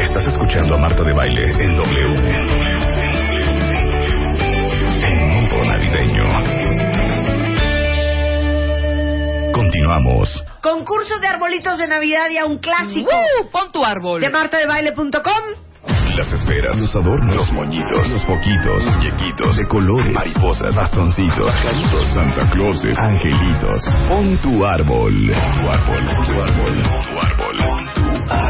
Estás escuchando a Marta de Baile en W. En modo navideño. Continuamos. Concurso de arbolitos de Navidad y a un clásico. ¡Uh! Pon tu árbol. De martadebaile.com. Las esferas, los adornos, los moñitos, los foquitos, muñequitos de colores, mariposas, bastoncitos, pajaritos, Santa Clauses, angelitos. Pon tu árbol. Tu árbol, tu árbol, tu árbol, tu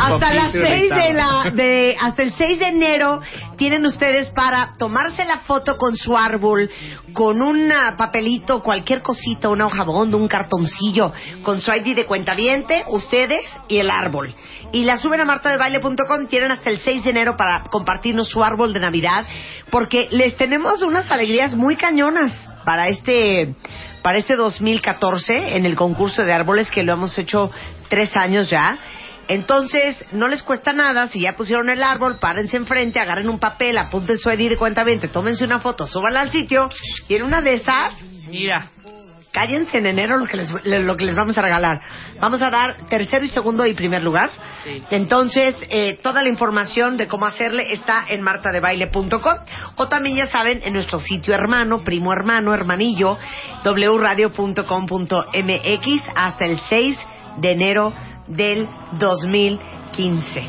Hasta las poquito 6 de la de hasta el 6 de enero tienen ustedes para tomarse la foto con su árbol, con un ah, papelito, cualquier cosita, una hoja bond, un cartoncillo, con su ID de cuentaviente, ustedes y el árbol. Y la suben a martadebaile.com, tienen hasta el 6 de enero para compartirnos su árbol de Navidad, porque les tenemos unas alegrías muy cañonas para este para este 2014 en el concurso de árboles que lo hemos hecho tres años ya. Entonces, no les cuesta nada, si ya pusieron el árbol, párense enfrente, agarren un papel, apunten su ID de cuenta 20, tómense una foto, súbanla al sitio, y en una de esas, Mira. cállense en enero lo que les, lo que les vamos a regalar. Vamos a dar tercero y segundo y primer lugar. Sí. Entonces, eh, toda la información de cómo hacerle está en martadebaile.com o también ya saben en nuestro sitio hermano, primo hermano, hermanillo, wradio.com.mx hasta el 6 de enero del 2015.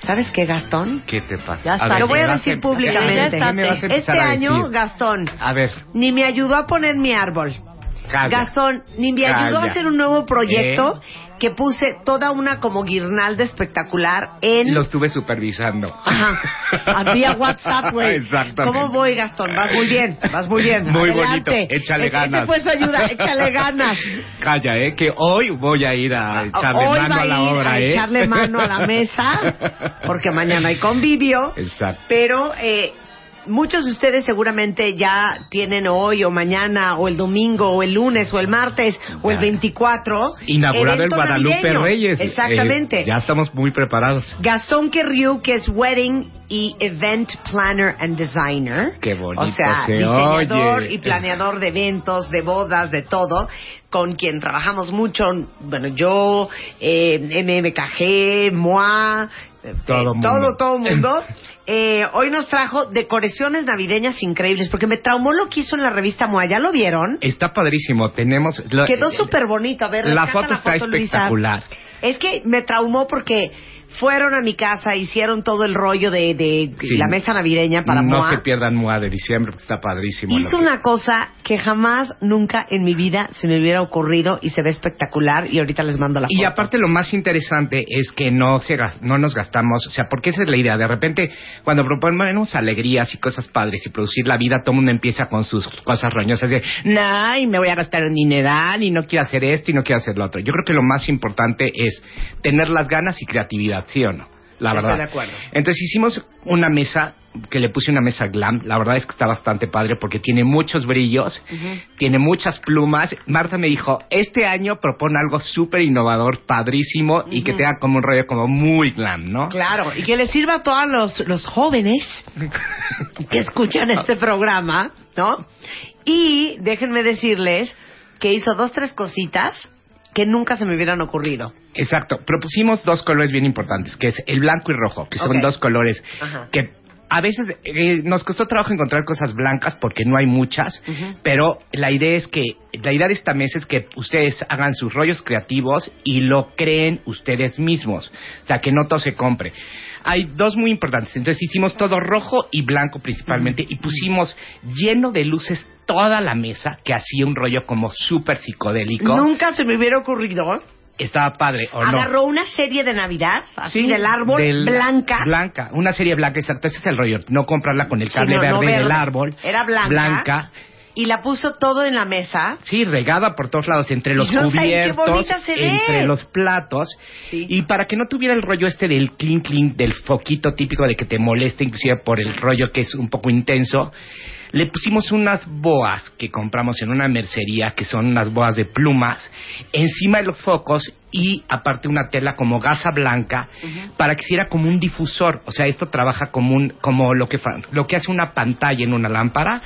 ¿Sabes qué, Gastón? ¿Qué te pasa? Ya está, ver, lo voy ¿qué a decir públicamente. ¿Qué me vas a empezar Este año? Gastón, A ver, ni me ayudó a poner mi árbol. Calla. Gastón, ni me ayudó a hacer un nuevo proyecto ¿Eh? que puse toda una como guirnalda espectacular en... Lo estuve supervisando. Ajá. Vía WhatsApp, güey. Exactamente. ¿Cómo voy, Gastón? Vas muy bien, vas muy bien. Muy Adelante. bonito. Échale Ese- ganas. Ese fue su ayuda, échale ganas. Calla, ¿eh? Que hoy voy a ir a echarle Hoy mano a la a ir obra, a ¿eh? echarle mano a la mesa, porque mañana hay convivio. Exacto. Pero eh, muchos de ustedes seguramente ya tienen hoy o mañana o el domingo o el lunes o el martes o el Ya. 24 Inaugurado el Guadalupe navideño. Reyes. Exactamente. Eh, ya estamos muy preparados. Gastón Querriu, que es Wedding y Event Planner and Designer. Qué bonito O sea, se diseñador oye. y planeador de eventos, de bodas, de todo, con quien trabajamos mucho. Bueno, yo, eh, MMKG, MOA, eh, Todo mundo. todo, todo mundo. Eh, hoy nos trajo decoraciones navideñas increíbles, porque me traumó lo que hizo en la revista MOA. ¿Ya lo vieron? Está padrísimo. Tenemos... Quedó súper bonito. A ver, La foto está Luisa. espectacular. Es que me traumó porque fueron a mi casa, hicieron todo el rollo de, de Sí. la mesa navideña para No Moa. se pierdan MOA de diciembre, porque está padrísimo. Hizo una cosa que jamás, nunca en mi vida se me hubiera ocurrido y se ve espectacular y ahorita les mando la foto. Y aparte lo más interesante es que no se no nos gastamos, o sea, porque esa es la idea. De repente, cuando proponemos alegrías y cosas padres y producir la vida, todo el mundo empieza con sus cosas roñosas de, nah, y me voy a gastar un dineral y no quiero hacer esto y no quiero hacer lo otro. Yo creo que lo más importante es tener las ganas y creatividad, ¿sí o no? La Estoy verdad. de acuerdo. Entonces hicimos una mesa que le puse una mesa glam. La verdad es que está bastante padre porque tiene muchos brillos, tiene muchas plumas. Marta me dijo, este año propone algo súper innovador, padrísimo y que tenga como un rollo como muy glam, ¿no? Claro, y que les sirva a todos los, los jóvenes que escuchan este programa, ¿no? Y déjenme decirles que hizo dos, tres cositas que nunca se me hubieran ocurrido. Exacto. Propusimos dos colores bien importantes, que es el blanco y rojo, que son dos colores Ajá. que a veces eh, nos costó trabajo encontrar cosas blancas porque no hay muchas, pero la idea es que la idea de esta mesa es que ustedes hagan sus rollos creativos y lo creen ustedes mismos, o sea que no todo se compre. Hay dos muy importantes. Entonces hicimos todo rojo y blanco principalmente y pusimos lleno de luces toda la mesa que hacía un rollo como súper psicodélico. Nunca se me hubiera ocurrido. Estaba padre, ¿o no? Agarró una serie de Navidad, así Sí, del árbol, del- blanca. Blanca, una serie blanca, exacto. Ese es el rollo. No comprarla con el Sí, cable no, no verde, del verde. árbol. Era blanca. Blanca. Y la puso todo en la mesa. Sí, regada por todos lados, entre los no cubiertos, entre los platos. Sí. Y para que no tuviera el rollo este del clink clink, del foquito típico de que te molesta, inclusive por el rollo que es un poco intenso, le pusimos unas boas que compramos en una mercería, que son unas boas de plumas, encima de los focos y aparte una tela como gasa blanca para que hiciera como un difusor. O sea, esto trabaja como un, como lo que lo que hace una pantalla en una lámpara,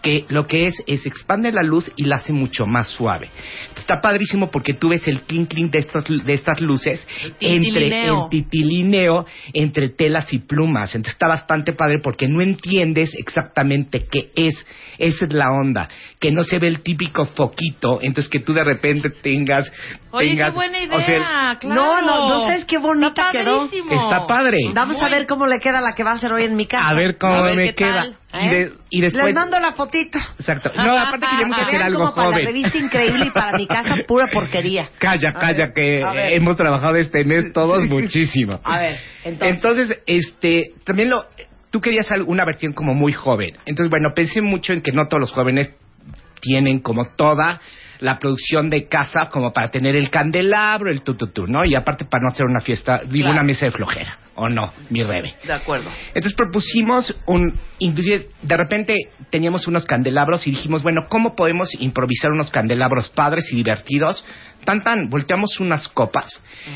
que lo que es es expande la luz y la hace mucho más suave. Está padrísimo porque tú ves el clink clink de estos de estas luces El entre el titilineo entre telas y plumas. Entonces está bastante padre porque no entiendes exactamente qué es. Esa es la onda. Que no se ve el típico foquito, entonces que tú de repente tengas... Oye, tengas- qué buena idea, o sea, claro. No, no, no sabes qué bonita Está quedó. Está padre. Vamos a Muy- ver cómo le queda la que va a hacer hoy en mi casa. A ver cómo A ver me queda. tal, Y, de- ¿Eh? y después... Les mando la fotito. Exacto. No, aparte queríamos Que hacer algo como para la joven. revista increíble y para mi casa pura porquería. Calla, A calla, ver, que a hemos trabajado este mes todos muchísimo. A ver, entonces. Entonces, este, también lo, tú querías una versión como muy joven. Entonces, bueno, pensé mucho en que no todos los jóvenes tienen como toda la producción de casa como para tener el candelabro, el tututú, ¿no? Y aparte para no hacer una fiesta, digo, Claro. una mesa de flojera, ¿o no? Mi rebe. De acuerdo. Entonces propusimos un, inclusive de repente teníamos unos candelabros y dijimos, bueno, ¿cómo podemos improvisar unos candelabros padres y divertidos? Tan tan, volteamos unas copas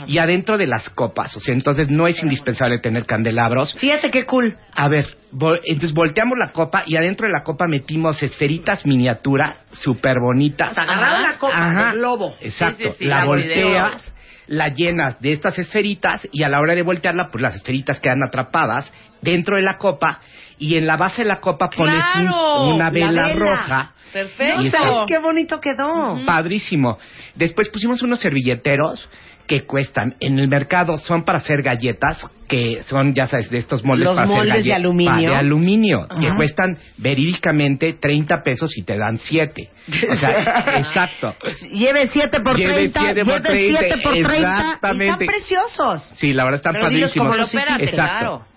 y adentro de las copas, o sea, entonces no es indispensable tener candelabros. Fíjate qué cool. A ver, vol- entonces volteamos la copa y adentro de la copa metimos esferitas miniatura súper bonitas. O sea, agarraron la copa Ajá. del globo. Exacto, Sí, sí, sí, la la volteas, la llenas de estas esferitas y a la hora de voltearla, pues las esferitas quedan atrapadas dentro de la copa y en la base de la copa pones un- una La vela, vela. roja. Perfecto. Sabes qué bonito quedó. Padrísimo. Después pusimos unos servilleteros que cuestan en el mercado son para hacer galletas que son ya sabes de estos moldes Los para hacer moldes de galletas aluminio. de aluminio que Ajá. cuestan verídicamente 30 pesos y te dan 7 o sea exacto Lleve 7 por Lleve 30, siete por lleve 7 30, por 30. Y exactamente. están preciosos. sí la verdad están Pero padrísimos como los Pero espérate, Exacto. claro.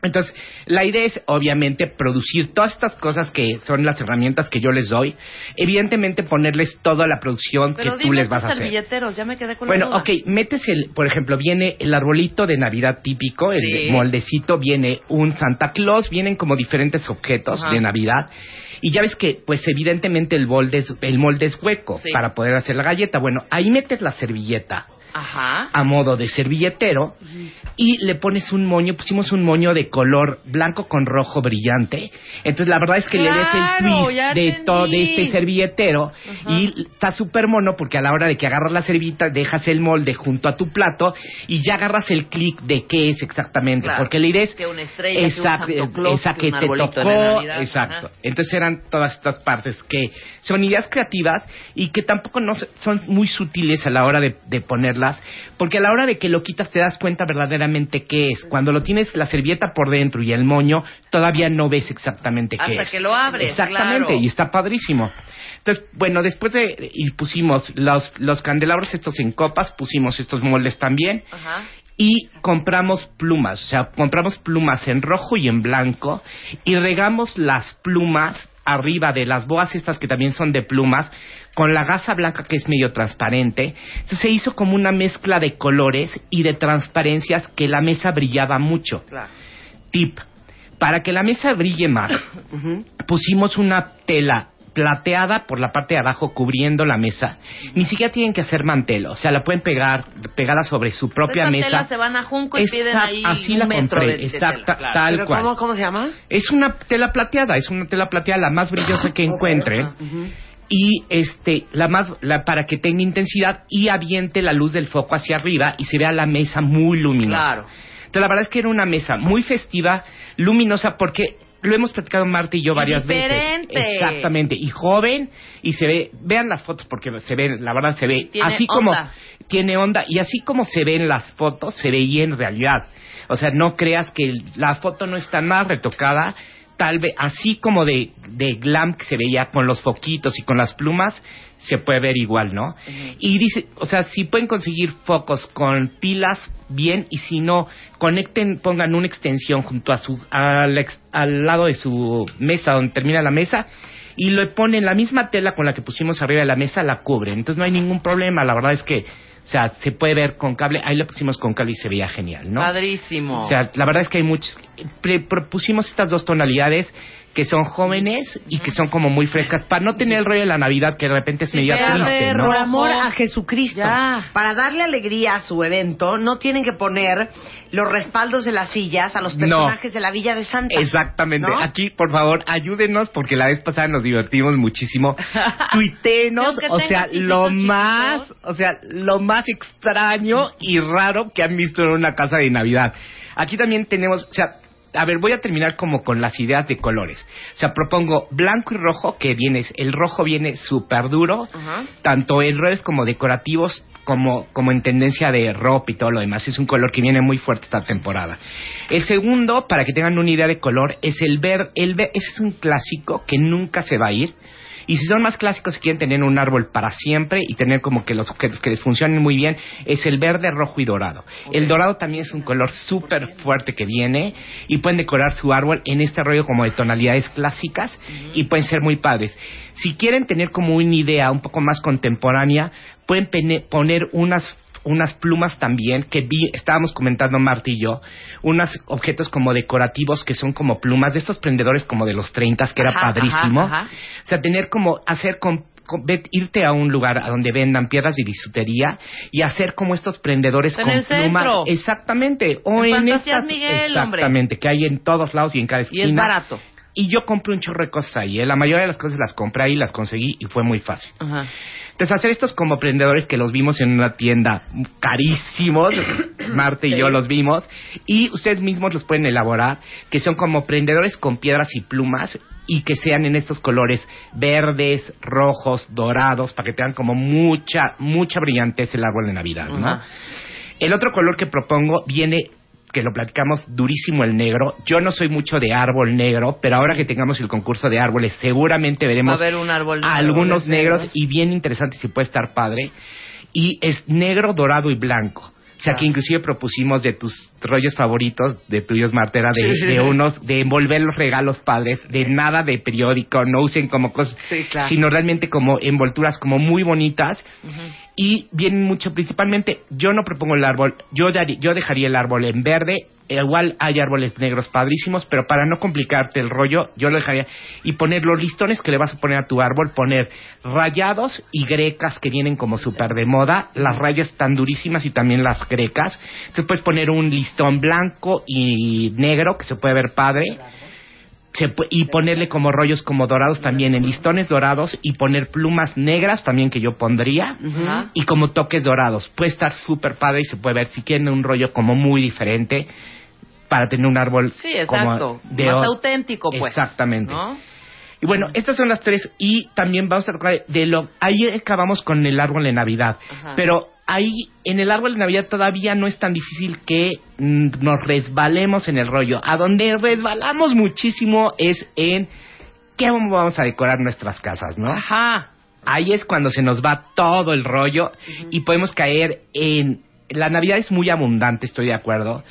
Entonces, la idea es obviamente producir todas estas cosas que son las herramientas que yo les doy, evidentemente ponerles toda la producción Pero que tú les vas a hacer. servilleteros, ya me quedé con Bueno, la duda. ok, metes el, por ejemplo, viene el arbolito de Navidad típico, el Sí. moldecito, viene un Santa Claus, vienen como diferentes objetos Ajá. de Navidad. Y ya ves que, pues evidentemente el molde es, el molde es hueco Sí. para poder hacer la galleta. Bueno, ahí metes la servilleta Ajá. a modo de servilletero y le pones un moño, pusimos un moño de color blanco con rojo brillante. Entonces la verdad es que le des el twist de todo de este servilletero y está súper mono porque a la hora de que agarras la servilleta dejas el molde junto a tu plato y ya agarras el clic de qué es exactamente. Claro. Porque idea es Que una estrella, que un Claus, esa que que un te tocó, exacto. Ajá. Entonces eran todas estas partes que son ideas creativas y que tampoco no son muy sutiles a la hora de, de ponerlas, porque a la hora de que lo quitas te das cuenta verdaderamente qué es. Cuando lo tienes la servilleta por dentro y el moño, todavía no ves exactamente qué Hasta es. que lo abres, Exactamente, claro. y está padrísimo. Entonces, bueno, después de y pusimos los, los candelabros estos en copas, pusimos estos moldes también Ajá. y compramos plumas, o sea, compramos plumas en rojo y en blanco y regamos las plumas arriba de las boas estas que también son de plumas con la gasa blanca que es medio transparente. Entonces se hizo como una mezcla de colores y de transparencias que la mesa brillaba mucho. Claro. Tip, para que la mesa brille más, pusimos una tela plateada por la parte de abajo cubriendo la mesa. Ni siquiera tienen que hacer mantel, o sea, la pueden pegar pegada sobre su propia mesa. telas se van a Junco y piden ahí así un la metro compré, de, de exacta- tela, claro. tal ¿Pero cual. ¿cómo, ¿Cómo se llama? Es una tela plateada, es una tela plateada la más brillosa que encuentren. Y este, la más, la, para que tenga intensidad y aviente la luz del foco hacia arriba y se vea la mesa muy luminosa. Claro. Entonces, la verdad es que era una mesa muy festiva, luminosa, porque lo hemos platicado Marta y yo varias diferente. veces. Exactamente. Y joven, y se ve, vean las fotos porque se ve, la verdad se ve, Tiene así como, onda. tiene onda, y así como se ven las fotos, se veía en realidad. O sea, no creas que la foto no está nada retocada, tal vez, así como de, de glam que se veía con los foquitos y con las plumas, se puede ver igual, ¿no? Y dice, o sea, si pueden conseguir focos con pilas, bien, y si no, conecten, pongan una extensión junto a su, al, al lado de su mesa, donde termina la mesa, y le ponen la misma tela con la que pusimos arriba de la mesa, la cubren. Entonces no hay ningún problema, la verdad es que, o sea, se puede ver con cable, ahí le pusimos con cable y se veía genial, ¿no? Padrísimo. O sea, la verdad es que hay muchos. propusimos estas dos tonalidades que son jóvenes y que son como muy frescas para no tener el rollo de la Navidad que de repente es Sí, media triste, ¿no? Por amor a Jesucristo. Ya. Para darle alegría a su evento, no tienen que poner los respaldos de las sillas a los No. personajes de la Villa de Santa. Exactamente. ¿No? Aquí, por favor, ayúdenos porque la vez pasada nos divertimos muchísimo. Tuitenos, o sea, lo más, chiquitos. o sea, lo más extraño y raro que han visto en una casa de Navidad. Aquí también tenemos, o sea, a ver, voy a terminar como con las ideas de colores. O sea, propongo blanco y rojo, que viene, el rojo viene súper duro, Ajá. tanto en roles como decorativos, como, como en tendencia de ropa y todo lo demás. Es un color que viene muy fuerte esta temporada. El segundo, para que tengan una idea de color, es el ver, el ver, ese es un clásico que nunca se va a ir. Y si son más clásicos y quieren tener un árbol para siempre y tener como que los objetos que les funcionen muy bien, es el verde, rojo y dorado. El dorado también es un color súper fuerte que viene y pueden decorar su árbol en este rollo como de tonalidades clásicas y pueden ser muy padres. Si quieren tener como una idea un poco más contemporánea, pueden poner unas unas plumas también que vi, estábamos comentando Marta y yo, unos objetos como decorativos que son como plumas de estos prendedores como de los 30 que era Ajá, padrísimo. ajá, ajá. O sea, tener como, hacer con, irte a un lugar a donde vendan piedras de bisutería y hacer como estos prendedores En con plumas. centro. Exactamente. O En en, estas, Miguel, hombre. exactamente, que hay en todos lados y en cada Y esquina. es barato. Y yo compré un chorro de cosas ahí. ¿eh? La mayoría de las cosas las compré ahí, las conseguí y fue muy fácil. Ajá. Entonces, hacer estos como prendedores que los vimos en una tienda carísimos, Marta y yo los vimos, y ustedes mismos los pueden elaborar, que son como prendedores con piedras y plumas, y que sean en estos colores verdes, rojos, dorados, para que tengan como mucha, mucha brillantez el árbol de Navidad, ¿no? Ajá. El otro color que propongo viene que lo platicamos durísimo el negro. Yo no soy mucho de árbol negro, pero ahora que tengamos el concurso de árboles, seguramente veremos un árbol negro, algunos negros negros. y bien interesante si puede estar padre. Y es negro, dorado y blanco. O sea, Ah. que inclusive propusimos de tus rollos favoritos, de tuyos, Martera, de, Sí, sí, de sí. unos, de envolver los regalos padres, de nada de periódico, no usen como cosas, claro. sino realmente como envolturas como muy bonitas y vienen mucho, principalmente, yo no propongo el árbol, yo, darí- yo dejaría el árbol en verde, igual hay árboles negros padrísimos, pero para no complicarte el rollo, yo lo dejaría, y poner los listones que le vas a poner a tu árbol, poner rayados y grecas que vienen como súper de moda, las rayas están durísimas y también las grecas, entonces puedes poner un listón blanco y negro que se puede ver padre, se y ponerle como rollos como dorados también en listones dorados y poner plumas negras también que yo pondría. Y como toques dorados. Puede estar súper padre y se puede ver si quieren un rollo como muy diferente para tener un árbol Sí, exacto. como de Más auténtico, pues. Exactamente. ¿No? Y bueno, estas son las tres y también vamos a tocar de lo ahí acabamos con el árbol de Navidad, Ajá. pero ahí en el árbol de Navidad todavía no es tan difícil que mm, nos resbalemos en el rollo. A donde resbalamos muchísimo es en qué vamos a decorar nuestras casas, ¿no? Ajá. Ahí es cuando se nos va todo el rollo y podemos caer en... La Navidad es muy abundante, estoy de acuerdo,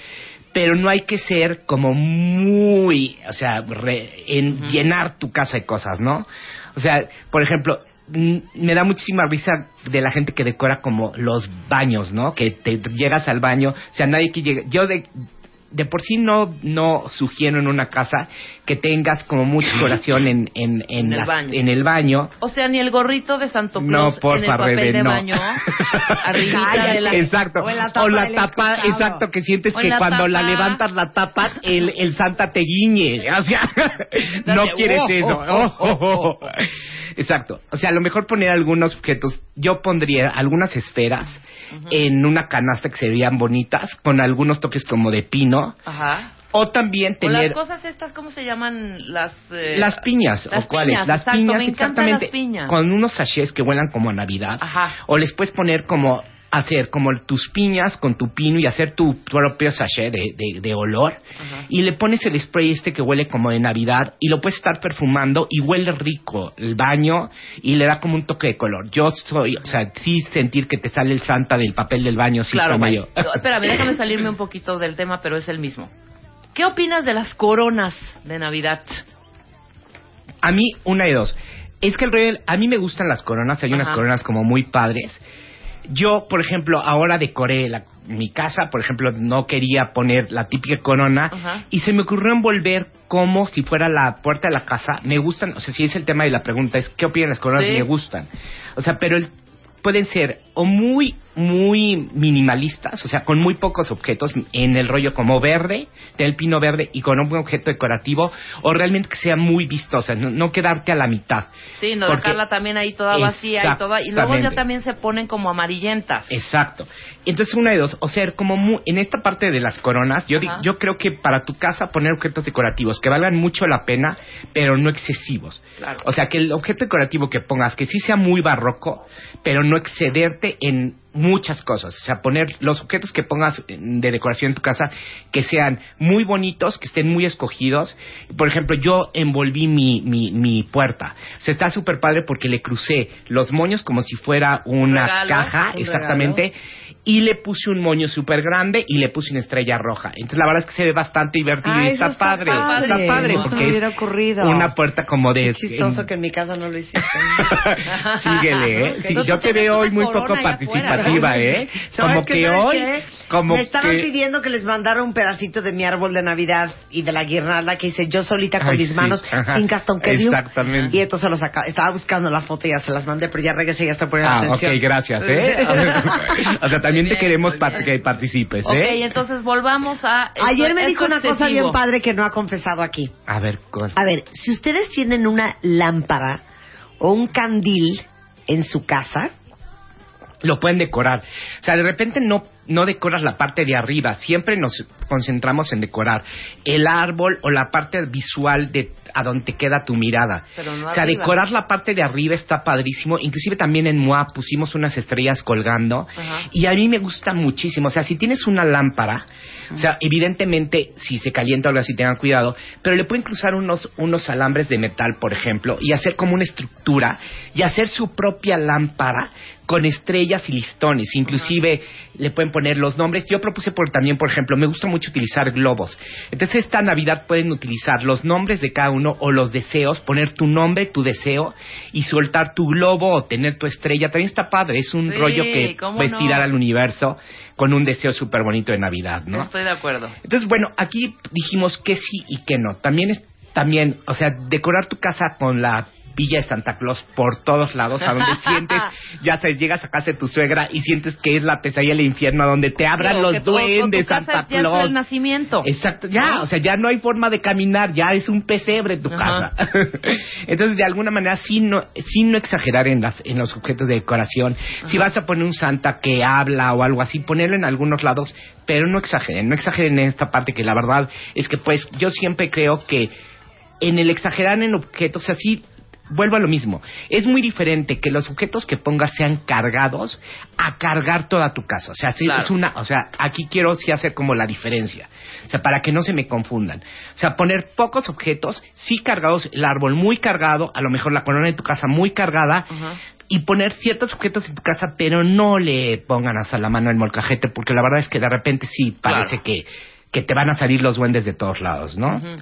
pero no hay que ser como muy, o sea, re- en llenar tu casa de cosas, ¿no? O sea, por ejemplo, me da muchísima risa de la gente que decora como los baños, ¿no? Que te llegas al baño, o sea, nadie que llegue... Yo de, de por sí no no sugiero en una casa que tengas como mucha decoración en, en, en, En el las- baño. en el baño O sea, ni el gorrito de Santo no, Claus por en el papel Rebe, de no. baño, arribita de la... Exacto. O la tapa O la del tapa, excusado. exacto, que sientes que la cuando la levantas la tapa, el, el Santa te guiñe. O sea, no quieres eso. oh, oh, oh, oh. Exacto. O sea, a lo mejor poner algunos objetos. Yo pondría algunas esferas en una canasta que se veían bonitas, con algunos toques como de pino. Ajá. O también O tener las cosas estas, ¿cómo se llaman? Las, eh, las piñas las o cuáles piñas, las exacto, piñas me exactamente las piñas. con unos sachets que huelan como a navidad Ajá. o les puedes poner como hacer como tus piñas con tu pino y hacer tu propio sachet de, de- de olor Ajá. y le pones el spray este que huele como de navidad y lo puedes estar perfumando y huele rico el baño y le da como un toque de color yo soy o sea sí sentir que te sale el santa del papel del baño sí Claro, como yo Espérame, déjame salirme un poquito del tema, pero es el mismo. ¿Qué opinas de las coronas de Navidad? A mí, una de dos. Es que el rollo, a mí me gustan las coronas, hay unas coronas como muy padres. Yo, por ejemplo, ahora decoré la- mi casa, por ejemplo, no quería poner la típica corona y se me ocurrió envolver como si fuera la puerta de la casa. Me gustan, o sea, si es el tema de la pregunta, es ¿qué opinan las coronas? Sí. Me gustan. O sea, pero el- pueden ser o muy, muy minimalistas, o sea, con muy pocos objetos, en el rollo como verde, del pino verde y con un objeto decorativo, o realmente que sea muy vistosa, no, no quedarte a la mitad. Sí, no Porque- dejarla también ahí toda vacía y toda y luego ya también se ponen como amarillentas. Exacto. Entonces, una de dos, o sea, como mu- en esta parte de las coronas, yo, di- Ajá. yo creo que para tu casa poner objetos decorativos que valgan mucho la pena, pero no excesivos. Claro. O sea, que el objeto decorativo que pongas, que sí sea muy barroco, pero no excederte en muchas cosas. O sea, poner los objetos que pongas de decoración en tu casa que sean muy bonitos, que estén muy escogidos. Por ejemplo, yo envolví mi, mi, mi puerta. O sea, está súper padre porque le crucé los moños como si fuera una regalo, caja, un exactamente. Y le puse un moño súper grande y le puse una estrella roja. Entonces, la verdad es que se ve bastante divertido Ah, y está, está padre. padre. Está padre No porque hubiera es ocurrido. una puerta como de... Qué chistoso en- que en mi casa no lo hiciste. Síguele, ¿eh? Sí, yo te veo hoy muy poco allá afuera. ¿eh? ¿Sabes Como que sabes hoy, como Me estaban que... pidiendo que les mandara un pedacito de mi árbol de Navidad y de la guirnalda que hice yo solita con Ay, mis sí, manos ajá. sin cartón que dio. Exactamente. Y entonces los saca- estaba buscando la foto y ya se las mandé, pero ya regresé y ya estoy poniendo Ah, ok, atención. gracias, ¿eh? o sea, también te Bien, queremos muy pa- que participes, Ok, ¿eh? entonces volvamos a... Ayer me dijo una cosa bien padre que no ha confesado aquí. A ver, ¿cuál? A ver, si ustedes tienen una lámpara o un candil en su casa, lo pueden decorar. O sea, de repente no, no decoras la parte de arriba, siempre nos concentramos en decorar el árbol o la parte visual de a donde te queda tu mirada. Pero no o sea, arriba. decorar la parte de arriba está padrísimo. Inclusive también en MOA pusimos unas estrellas colgando Ajá. y a mí me gusta muchísimo. O sea, si tienes una lámpara, o sea, evidentemente si se calienta o algo así tengan cuidado, pero le pueden cruzar unos, unos alambres de metal, por ejemplo, y hacer como una estructura y hacer su propia lámpara con estrellas y listones. Inclusive le pueden poner los nombres. Yo propuse por, también, por ejemplo, me gusta mucho utilizar globos. Entonces esta Navidad pueden utilizar los nombres de cada uno o los deseos, poner tu nombre, tu deseo y soltar tu globo o tener tu estrella. También está padre. Es un Sí, rollo que estirar no. al universo con un deseo súper bonito de Navidad, ¿no? Estoy de acuerdo. Entonces, bueno, aquí dijimos que sí y que no. También es, también, o sea, decorar tu casa con la villa de Santa Claus por todos lados, a donde sientes, ya sabes, llegas a casa de tu suegra y sientes que es la pesadilla del infierno, a donde te abran los duendes, tu casa Santa es- ya Claus. el nacimiento. Exacto, ya, ¿No? o sea, ya no hay forma de caminar, ya es un pesebre tu Ajá. casa. Entonces, de alguna manera, sí no, sí no exagerar en, las, en los objetos de decoración. Si vas a poner un santa que habla o algo así, ponerlo en algunos lados, pero no exageren, no exageren en esta parte que la verdad es que, pues, yo siempre creo que en el exagerar en objetos, así vuelvo a lo mismo. Es muy diferente que los objetos que pongas sean cargados a cargar toda tu casa. O sea, sí, Claro. es una, o sea, aquí quiero sí hacer como la diferencia. O sea, para que no se me confundan. O sea, poner pocos objetos, sí cargados, el árbol muy cargado, a lo mejor la corona de tu casa muy cargada. Y poner ciertos objetos en tu casa, pero no le pongan hasta la mano el molcajete, porque la verdad es que de repente sí parece Claro. que, que te van a salir los duendes de todos lados, ¿no? Ujú.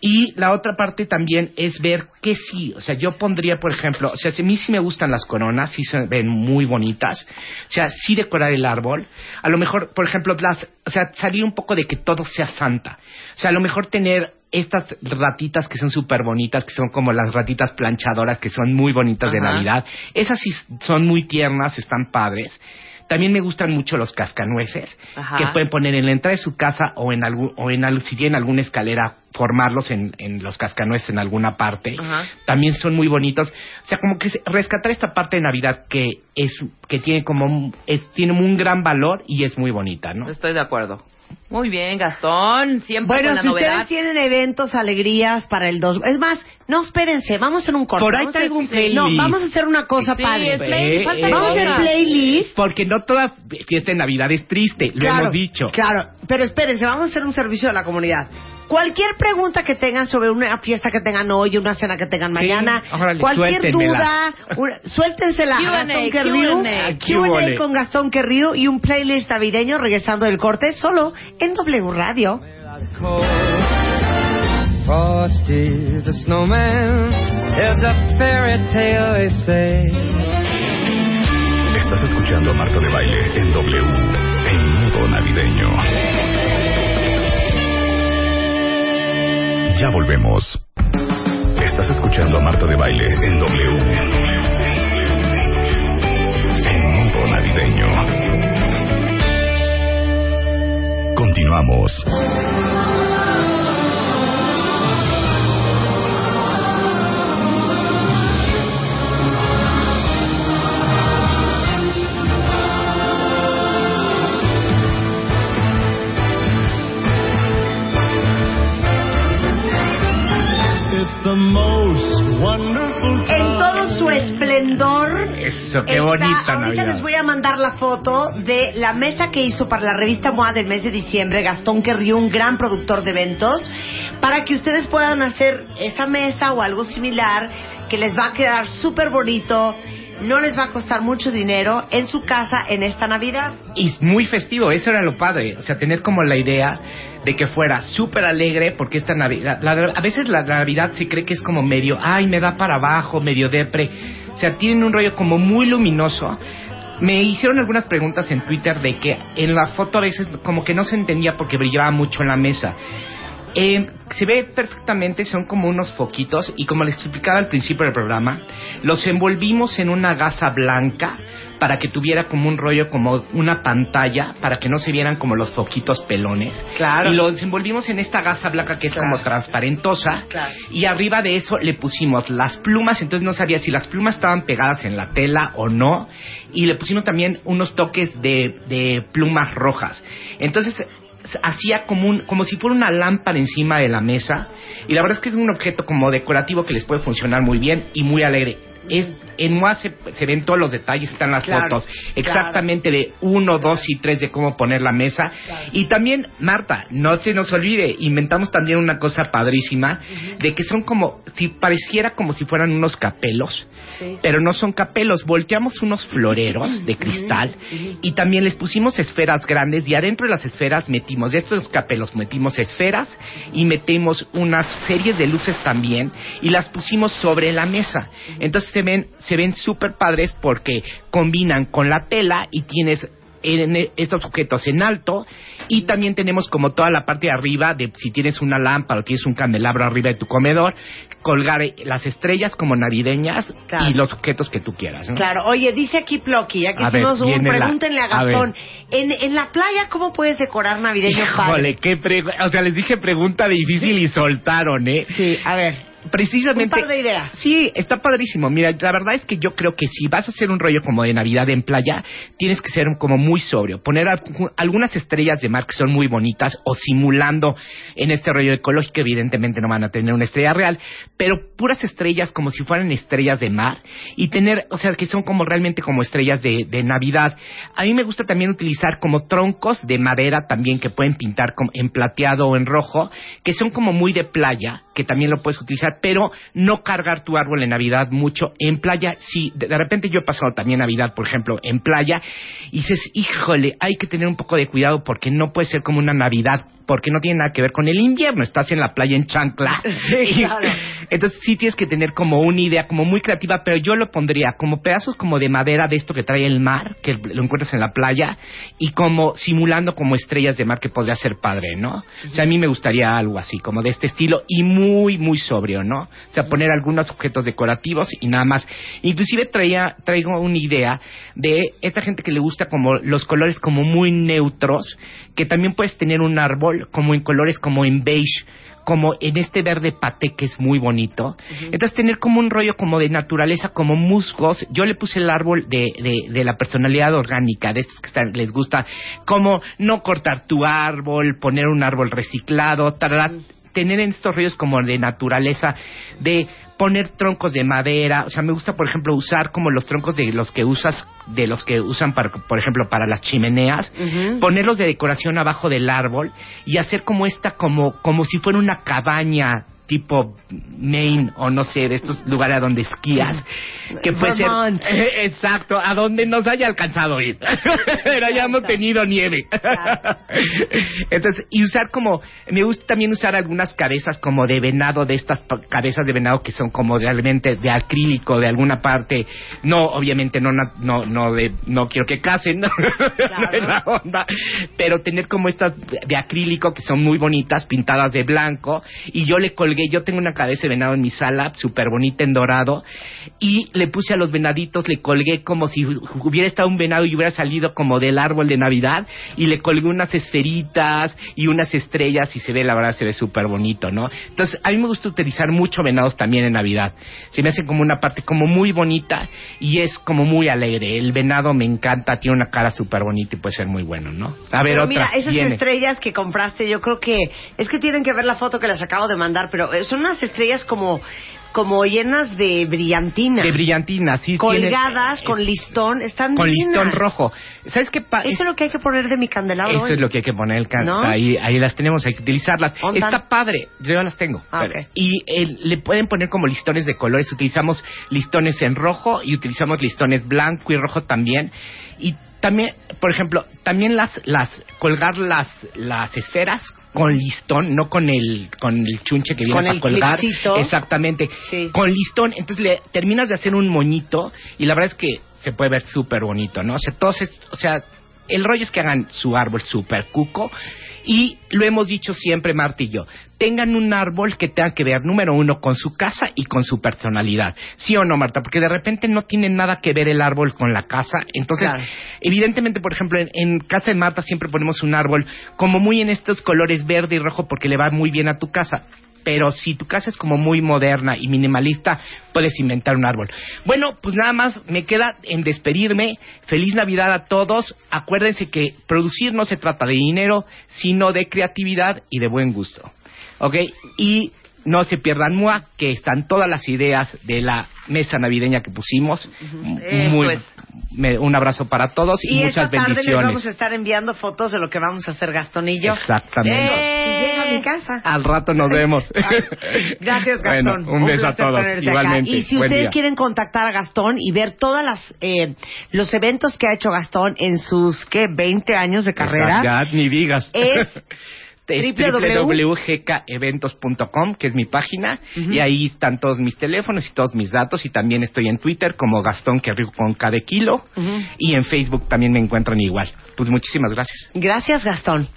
Y la otra parte también es ver que sí, o sea, yo pondría, por ejemplo, o sea, si a mí sí me gustan las coronas, sí se ven muy bonitas, o sea, sí decorar el árbol, a lo mejor, por ejemplo, las, o sea, salir un poco de que todo sea santa, o sea, a lo mejor tener estas ratitas que son súper bonitas, que son como las ratitas planchadoras, que son muy bonitas de. Navidad, esas sí son muy tiernas, están padres. También me gustan mucho los cascanueces, Ajá. que pueden poner en la entrada de su casa o en algún, o en si tienen alguna escalera formarlos en, en los cascanueces en alguna parte. Ajá. También son muy bonitos. O sea, como que rescatar esta parte de Navidad que es que tiene como es, tiene un gran valor y es muy bonita, ¿no? Estoy de acuerdo. Muy bien, Gastón. Siempre Bueno, con la si novedad. ustedes tienen eventos, alegrías para el 2... Es más, no, espérense, vamos a hacer un corte. Por ahí Vamos a- traigo un playlist. No, vamos a hacer una cosa Sí, padre. play- Eh, falta eh, Vamos a hacer playlist. Porque no toda fiesta de Navidad es triste, lo Claro, hemos dicho. Claro, pero espérense, vamos a hacer un servicio a la comunidad. Cualquier pregunta que tengan sobre una fiesta que tengan hoy, una cena que tengan mañana, órale, cualquier duda, una- suéltensela a Gastón Querrío, Q&A. Q&A con Gastón Querrío y un playlist navideño regresando del corte solo en W Radio. Frosty the snowman is a fairy tale, they say. Estás escuchando a Marta de Baile en W, en modo navideño. Ya volvemos. Estás escuchando a Marta de Baile en W, en modo navideño. Continuamos. Eso, qué está- bonita ahorita Navidad. les voy a mandar la foto de la mesa que hizo para la revista MOA del mes de diciembre, Gastón Querrió, un gran productor de eventos, para que ustedes puedan hacer esa mesa o algo similar que les va a quedar súper bonito, no les va a costar mucho dinero en su casa en esta Navidad. Y muy festivo, eso era lo padre. O sea, tener como la idea de que fuera súper alegre, porque esta Navidad, la- a veces la Navidad se cree que es como medio, ay, me da para abajo, medio depre. O sea, tienen un rollo como muy luminoso. Me hicieron algunas preguntas en Twitter de que en la foto a veces como que no se entendía porque brillaba mucho en la mesa. Eh, se ve perfectamente, son como unos foquitos y como les explicaba al principio del programa, los envolvimos en una gasa blanca para que tuviera como un rollo, como una pantalla, para que no se vieran como los foquitos pelones. Claro. Y los envolvimos en esta gasa blanca que es Claro. como transparentosa. Claro. Y arriba de eso le pusimos las plumas, entonces no sabía si las plumas estaban pegadas en la tela o no. Y le pusimos también unos toques de, de plumas rojas. Entonces hacía como un como si fuera una lámpara encima de la mesa y la verdad es que es un objeto como decorativo que les puede funcionar muy bien y muy alegre es en MOA se, se ven todos los detalles están las Claro, fotos exactamente de uno dos y tres de cómo poner la mesa. Y también Marta no se nos olvide inventamos también una cosa padrísima de que son como si pareciera como si fueran unos capelos Sí. pero no son capelos. Volteamos unos floreros de cristal y también les pusimos esferas grandes y adentro de las esferas metimos, de estos capelos metimos esferas y metimos unas series de luces también y las pusimos sobre la mesa. Entonces se ven, se ven súper padres porque combinan con la tela y tienes en e- estos objetos en alto y también tenemos como toda la parte de arriba de si tienes una lámpara o tienes un candelabro arriba de tu comedor colgar eh, las estrellas como navideñas Claro. y los objetos que tú quieras ¿no? Claro, oye, dice aquí Plocky, ya que A ver, hicimos un pregúntenle a. Gastón, en, en la playa, ¿cómo puedes decorar navideño padre? Híjole, qué pregu- o sea, les dije pregunta difícil y soltaron, ¿eh? Sí, a ver, Precisamente. Un par de ideas. Sí, está padrísimo. Mira, la verdad es que yo creo que si vas a hacer un rollo como de Navidad en playa, tienes que ser como muy sobrio. Poner al- algunas estrellas de mar que son muy bonitas o simulando en este rollo ecológico, evidentemente no van a tener una estrella real, pero puras estrellas como si fueran estrellas de mar y tener, o sea, que son como realmente como estrellas de, de Navidad. A mí me gusta también utilizar como troncos de madera también que pueden pintar en plateado o en rojo, que son como muy de playa, que también lo puedes utilizar, pero no cargar tu árbol en Navidad mucho. En playa, sí, de, de repente yo he pasado también Navidad, por ejemplo, en playa, y dices, híjole, hay que tener un poco de cuidado porque no puede ser como una Navidad, porque no tiene nada que ver con el invierno, estás en la playa en chancla. Sí, claro. entonces sí tienes que tener como una idea como muy creativa, pero yo lo pondría como pedazos como de madera de esto que trae el mar, que lo encuentras en la playa, y como simulando como estrellas de mar que podría ser padre, ¿no? O sea, a mí me gustaría algo así, como de este estilo, y muy, muy sobrio, ¿no? O sea, poner algunos objetos decorativos y nada más. Inclusive traía, traigo una idea de esta gente que le gusta como los colores como muy neutros, que también puedes tener un árbol como en colores como en beige, como en este verde paté que es muy bonito. Entonces tener como un rollo como de naturaleza, como musgos. Yo le puse el árbol de, de, de la personalidad orgánica, de estos que están- les gusta, como no cortar tu árbol, poner un árbol reciclado, tarara, tener en estos rollos como de naturaleza, de poner troncos de madera, o sea, me gusta, por ejemplo, usar como los troncos de los que usas, de los que usan, para, por ejemplo, para las chimeneas, ponerlos de decoración abajo del árbol y hacer como esta, como, como si fuera una cabaña tipo Maine o no sé, de estos lugares a donde esquías, que puede ser Vermont. exacto, a donde nos haya alcanzado ir, pero hayamos tenido nieve. Entonces, y usar como, me gusta también usar algunas cabezas como de venado, de estas cabezas de venado que son como realmente de acrílico de alguna parte, no, obviamente no, no, no, de, no quiero que casen, no, no es la onda, pero tener como estas de acrílico que son muy bonitas, pintadas de blanco, y yo le colgué, yo tengo una cabeza de venado en mi sala, súper bonita en dorado, y le puse a los venaditos, le colgué como si hubiera estado un venado y hubiera salido como del árbol de Navidad, y le colgué unas esferitas y unas estrellas, y se ve, la verdad, se ve súper bonito, ¿no? Entonces, a mí me gusta utilizar mucho venados también en Navidad. Se me hace como una parte como muy bonita, y es como muy alegre. El venado me encanta, tiene una cara súper bonita y puede ser muy bueno, ¿no? A ver, Pero otra. mira, esas viene. estrellas que compraste, yo creo que es que tienen que ver la foto que les acabo de mandar, pero eh, son unas estrellas como como llenas de brillantina, De brillantina, sí. colgadas tiene- con listón, están Con divinas. listón rojo. ¿Sabes qué? pa- Eso es lo que hay que poner de mi candelabro. Eso hoy. es lo que hay que poner el ¿No? ahí, ahí las tenemos, hay que utilizarlas. Está padre, yo las tengo. Ah, Pero- ok. Y eh, le pueden poner como listones de colores, utilizamos listones en rojo y utilizamos listones blanco y rojo también. Y también, por ejemplo, también las, las, colgar las, las esferas con listón, no con el, con el chunche que viene Con para el colgar. clipcito. Exactamente. Sí. Con listón, entonces le terminas de hacer un moñito y la verdad es que se puede ver súper bonito, ¿no? O sea, todos es- o sea, el rollo es que hagan su árbol súper cuco y lo hemos dicho siempre, Marta y yo, tengan un árbol que tenga que ver, número uno, con su casa y con su personalidad. ¿Sí o no, Marta? Porque de repente no tiene nada que ver el árbol con la casa. Entonces, Claro. evidentemente, por ejemplo, en, en casa de Marta siempre ponemos un árbol como muy en estos colores verde y rojo porque le va muy bien a tu casa. Pero si tu casa es como muy moderna y minimalista, puedes inventar un árbol. Bueno, pues nada más me queda en despedirme. Feliz Navidad a todos. Acuérdense que producir no se trata de dinero, sino de creatividad y de buen gusto. ¿Ok? Y no se pierdan MUA, que están todas las ideas de la mesa navideña que pusimos. Eso Muy, es. me- un abrazo para todos y, Y muchas esta tarde les bendiciones. vamos a estar enviando fotos de lo que vamos a hacer Gastón y yo. Exactamente. Y llega a mi casa. Al rato nos vemos. Gracias, Gastón. Bueno, un beso a placer todos. tenerte acá. Igualmente. Y si Buen ustedes día. quieren contactar a Gastón y ver todas las eh, los eventos que ha hecho Gastón en sus ¿qué? 20 años de carrera, Exacto, ni digas. es. www.gkeventos.com, que es mi página, y ahí están todos mis teléfonos y todos mis datos, y también estoy en Twitter como Gastón que rico con cada kilo, y en Facebook también me encuentran igual. Pues muchísimas gracias. Gracias, Gastón.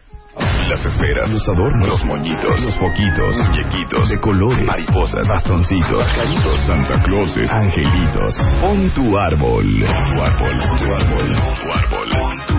Las esferas, los adornos, los moñitos, los poquitos, muñequitos, de colores, mariposas, bastoncitos, caritos, Santa Clauses, angelitos. Pon tu árbol. Tu árbol, tu árbol, tu árbol, tu